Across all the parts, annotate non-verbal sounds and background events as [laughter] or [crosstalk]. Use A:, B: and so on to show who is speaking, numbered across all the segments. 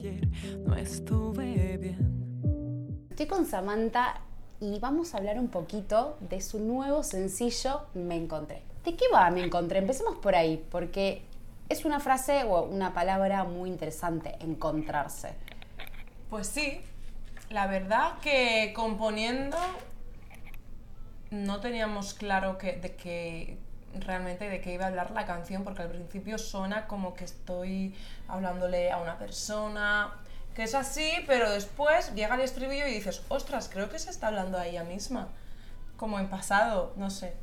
A: ayer no estuve bien.
B: Estoy con Samantha y vamos a hablar un poquito de su nuevo sencillo Me Encontré. ¿De qué va Me Encontré? Empecemos por ahí, porque es una frase o una palabra muy interesante, encontrarse.
C: Pues sí, la verdad que componiendo no teníamos claro que, de qué realmente de qué iba a hablar la canción, porque al principio suena como que estoy hablándole a una persona, que es así, pero después llega el estribillo y dices, ostras, creo que se está hablando a ella misma, como en pasado, no sé.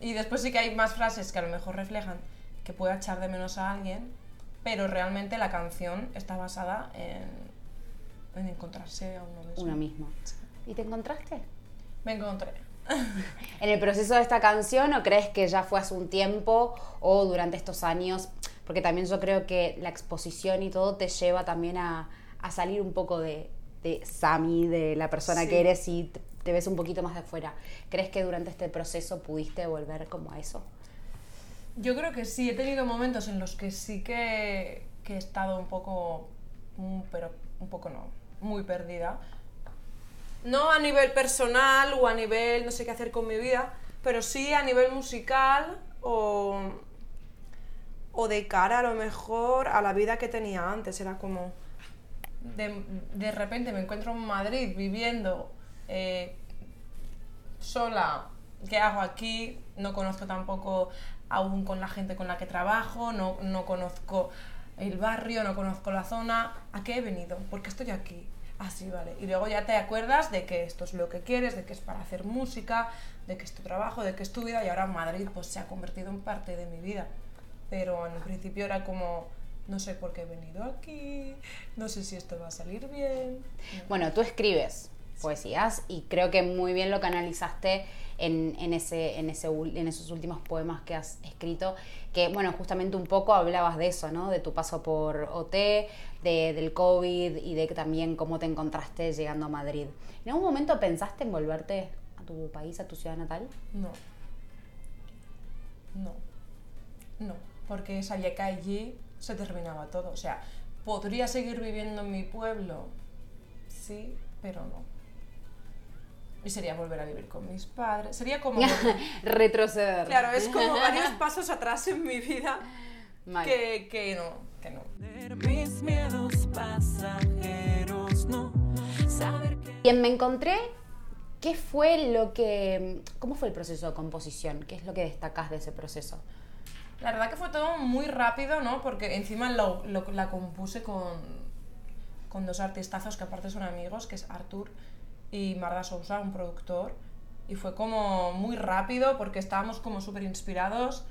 C: Y después sí que hay más frases que a lo mejor reflejan que pueda echar de menos a alguien, pero realmente la canción está basada en, en encontrarse a uno mismo.
B: Uno mismo. ¿Y te encontraste?
C: Me encontré. [laughs]
B: en el proceso de esta canción o crees que ya fue hace un tiempo o durante estos años? Porque también yo creo que la exposición y todo te lleva también a, a salir un poco de, de Sami, de la persona
C: Sí.
B: que eres y te, ves un poquito más de fuera. ¿Crees que durante este proceso pudiste volver como a eso?
C: Yo creo que sí, he tenido momentos en los que sí que, que he estado un poco, mm, pero un poco no, muy perdida. No a nivel personal o a nivel no sé qué hacer con mi vida, pero sí a nivel musical o, o de cara a lo mejor a la vida que tenía antes. Era como, de, de repente me encuentro en Madrid viviendo eh, sola, ¿qué hago aquí? No conozco tampoco aún con la gente con la que trabajo, no, no conozco el barrio, no conozco la zona. ¿A qué he venido? ¿Por qué estoy aquí? Así, vale. Y luego ya te acuerdas de que esto es lo que quieres, de que es para hacer música, de que es tu trabajo, de que es tu vida y ahora Madrid pues se ha convertido en parte de mi vida. Pero en principio era como, no sé por qué he venido aquí, no sé si esto va a salir bien.
B: Bueno, tú escribes poesías y creo que muy bien lo canalizaste en, en ese, en, ese, en esos últimos poemas que has escrito, que bueno, justamente un poco hablabas de eso, ¿no? De tu paso por OT, de, del COVID y de también cómo te encontraste llegando a Madrid. ¿En algún momento pensaste en volverte a tu país, a tu ciudad natal?
C: No. No. No. Porque sabía que allí se terminaba todo. O sea, ¿podría seguir viviendo en mi pueblo? Sí, pero no. Y sería volver a vivir con mis padres. Sería como... [laughs]
B: Retroceder.
C: claro, es como [laughs] varios pasos atrás en mi vida
B: Mal.
C: que, que no, que no.
A: Mis miedos pasajeros, no saber que
B: Y en Me Encontré, ¿qué fue lo que... ¿Cómo fue el proceso de composición? ¿Qué es lo que destacás de ese proceso?
C: La verdad que fue todo muy rápido, ¿no? Porque encima lo- lo- la compuse con, con dos artistazos que aparte son amigos, que es Artur y Marda Sousa, un productor. Y fue como muy rápido porque estábamos como súper inspirados.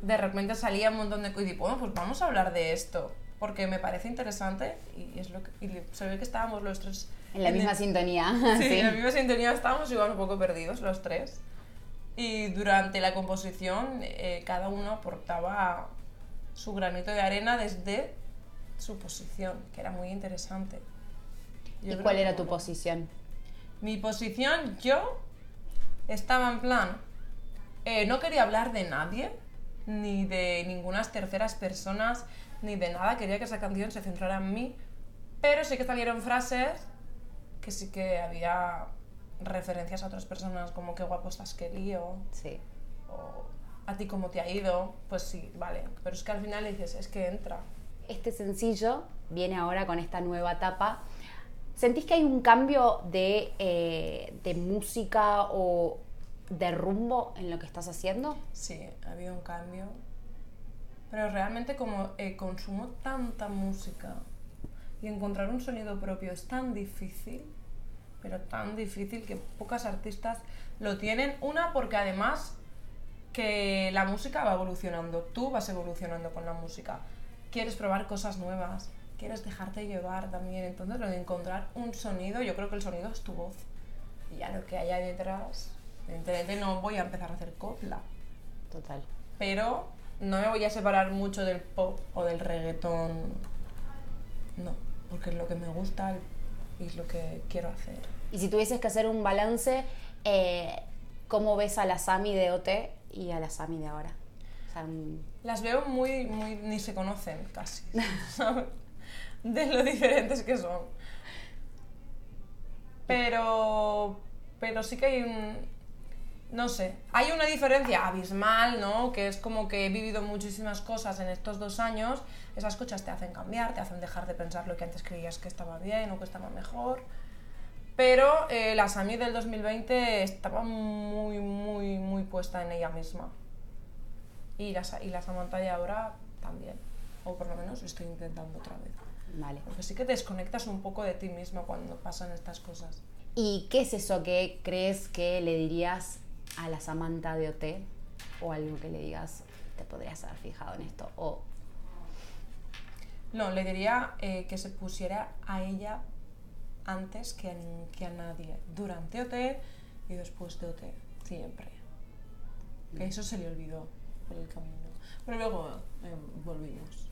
C: De repente salía un montón de cosas y digo, bueno, pues vamos a hablar de esto. Porque me parece interesante y, es lo que, y se ve que estábamos los tres
B: En la
C: el-
B: misma sintonía. [laughs] [laughs]
C: Sí, en la misma sintonía estábamos igual un poco perdidos los tres. Y durante la composición eh, cada uno aportaba su granito de arena desde su posición, que era muy interesante. Yo
B: ¿Y cuál era tu posición?
C: Mi posición, yo estaba en plan, eh, no quería hablar de nadie, ni de ninguna terceras personas, ni de nada, quería que esa canción se centrara en mí, pero sí que salieron frases que sí que había referencias a otras personas, como qué guapo estás que lío,
B: Sí.
C: o a ti cómo te ha ido, pues sí, vale, pero es que al final dices, es que entra.
B: Este sencillo viene ahora con esta nueva etapa. ¿Sentís que hay un cambio de, eh, de música o de rumbo en lo que estás haciendo?
C: Sí, ha habido un cambio. Pero realmente como eh, consumo tanta música y encontrar un sonido propio es tan difícil, pero tan difícil que pocas artistas lo tienen. Una, porque además que la música va evolucionando, tú vas evolucionando con la música. Quieres probar cosas nuevas, quieres dejarte llevar también. Entonces lo de encontrar un sonido, yo creo que el sonido es tu voz. Y ya lo que haya detrás, evidentemente no voy a empezar a hacer copla
B: Total.
C: pero no me voy a separar mucho del pop o del reggaetón. No, porque es lo que me gusta y es lo que quiero hacer.
B: Y si tuvieses que hacer un balance, eh, ¿cómo ves a la Sami de OT y a la Sami de ahora? O sea, un-
C: Las veo muy, muy, ni se conocen casi. [laughs] de lo diferentes que son. Pero, pero sí que hay un, no sé, hay una diferencia abismal, ¿no? Que es como que he vivido muchísimas cosas en estos dos años. Esas cosas te hacen cambiar, te hacen dejar de pensar lo que antes creías que estaba bien o que estaba mejor. Pero eh, la Sami del 2020 estaba muy, muy, muy puesta en ella misma. Y la, y la Samantha ahora también. O por lo menos estoy intentando otra vez.
B: Vale.
C: Porque sí que te desconectas un poco de ti misma cuando pasan estas cosas.
B: ¿Y qué es eso que crees que le dirías a la Samantha de OT? O algo que le digas, te podrías haber fijado en esto. O
C: No, le diría eh, que se pusiera a ella antes que a, que a nadie, durante OT y después de OT, siempre. Que eso se le olvidó por el camino. Pero luego eh, volvimos.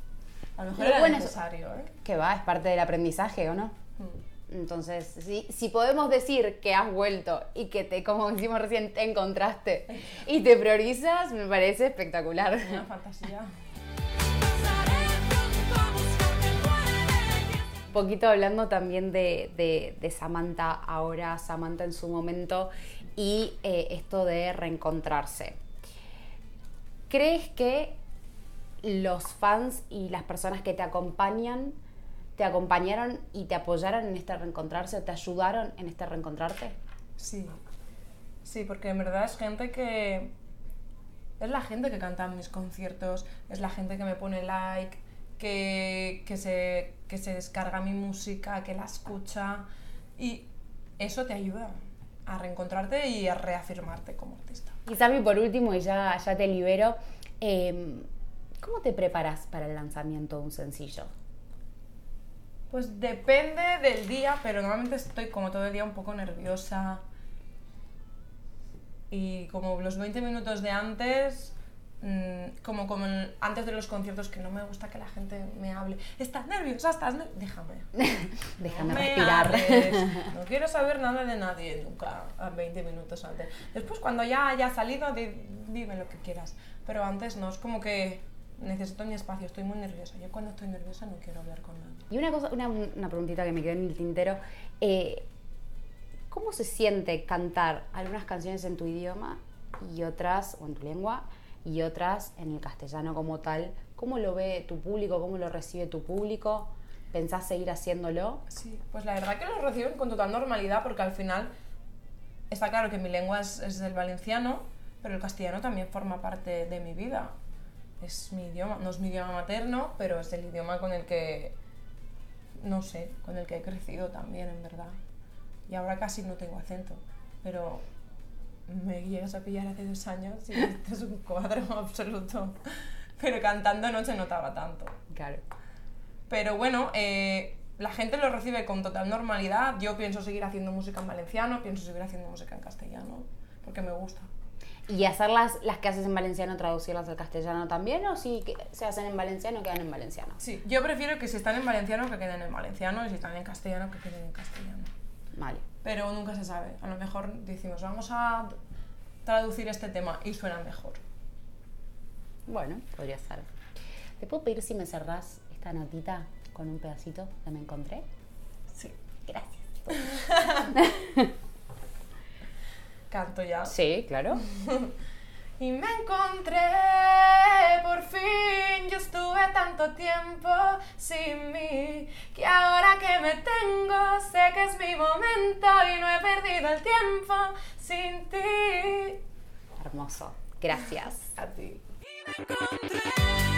C: A lo mejor era
B: bueno,
C: necesario, ¿eh?
B: que va, es parte del aprendizaje, ¿o no?
C: Mm.
B: Entonces, si, si podemos decir que has vuelto y que te, como decimos recién, te encontraste y te priorizas, me parece espectacular. [laughs]
C: Una fantasía.
B: Poquito hablando también de, de- de Samantha ahora, Samantha en su momento y eh, esto de reencontrarse. ¿Crees que los fans y las personas que te acompañan te acompañaron y te apoyaron en este reencontrarse o te ayudaron en este reencontrarte?
C: Sí. Sí, porque en verdad es gente que. Es la gente que canta en mis conciertos, es la gente que me pone like, que, que, se, que se descarga mi música, que la escucha. Y eso te ayuda a reencontrarte y a reafirmarte como artista.
B: Y Sami, por último, y ya, ya te libero, eh, ¿cómo te preparas para el lanzamiento de un sencillo?
C: Pues depende del día, pero normalmente estoy como todo el día un poco nerviosa. Y como los 20 minutos de antes, mm, como, antes de los conciertos, que no me gusta que la gente me hable. ¿Estás nerviosa? ¿Estás ner-?" Déjame. [laughs]
B: Déjame
C: No
B: respirar.
C: hables. [laughs] No quiero saber nada de nadie nunca a 20 minutos antes. Después, cuando ya haya salido, di- dime lo que quieras. Pero antes no, es como que necesito mi espacio, estoy muy nerviosa. Yo cuando estoy nerviosa no quiero hablar con nadie.
B: Y una cosa, una, una preguntita que me quedó en el tintero. eh, ¿Cómo se siente cantar algunas canciones en tu idioma y otras, o en tu lengua, y otras en el castellano como tal? ¿Cómo lo ve tu público? ¿Cómo lo recibe tu público? ¿Pensás seguir haciéndolo?
C: Sí, pues la verdad que lo reciben con total normalidad porque al final está claro que mi lengua es, es el valenciano, pero el castellano también forma parte de mi vida. Es mi idioma, no es mi idioma materno, pero es el idioma con el que, no sé, con el que he crecido también, en verdad. Y ahora casi no tengo acento, pero me llegas a pillar hace dos años y [laughs] este es un cuadro [laughs] absoluto. Pero cantando no se notaba tanto.
B: Claro.
C: Pero bueno, eh, la gente lo recibe con total normalidad. Yo pienso seguir haciendo música en valenciano, pienso seguir haciendo música en castellano, porque me gusta.
B: ¿Y hacer las, las que haces en valenciano, traducirlas al castellano también? ¿O si que se hacen en valenciano, quedan en valenciano?
C: Sí, yo prefiero que si están en valenciano que queden en valenciano y si están en castellano que queden en castellano.
B: Vale.
C: Pero nunca se sabe. A lo mejor decimos, vamos a traducir este tema y suena mejor.
B: Bueno, podría ser. ¿Te puedo pedir si me cerrás esta notita con un pedacito que me encontré?
C: Sí.
B: Gracias. [laughs]
C: Canto ya.
B: Sí, claro. [laughs]
C: Y me encontré, por fin, yo estuve tanto tiempo sin mí, que ahora que me tengo, sé que es mi momento y no he perdido el tiempo sin ti.
B: Hermoso. Gracias.
C: A ti.
A: Y me encontré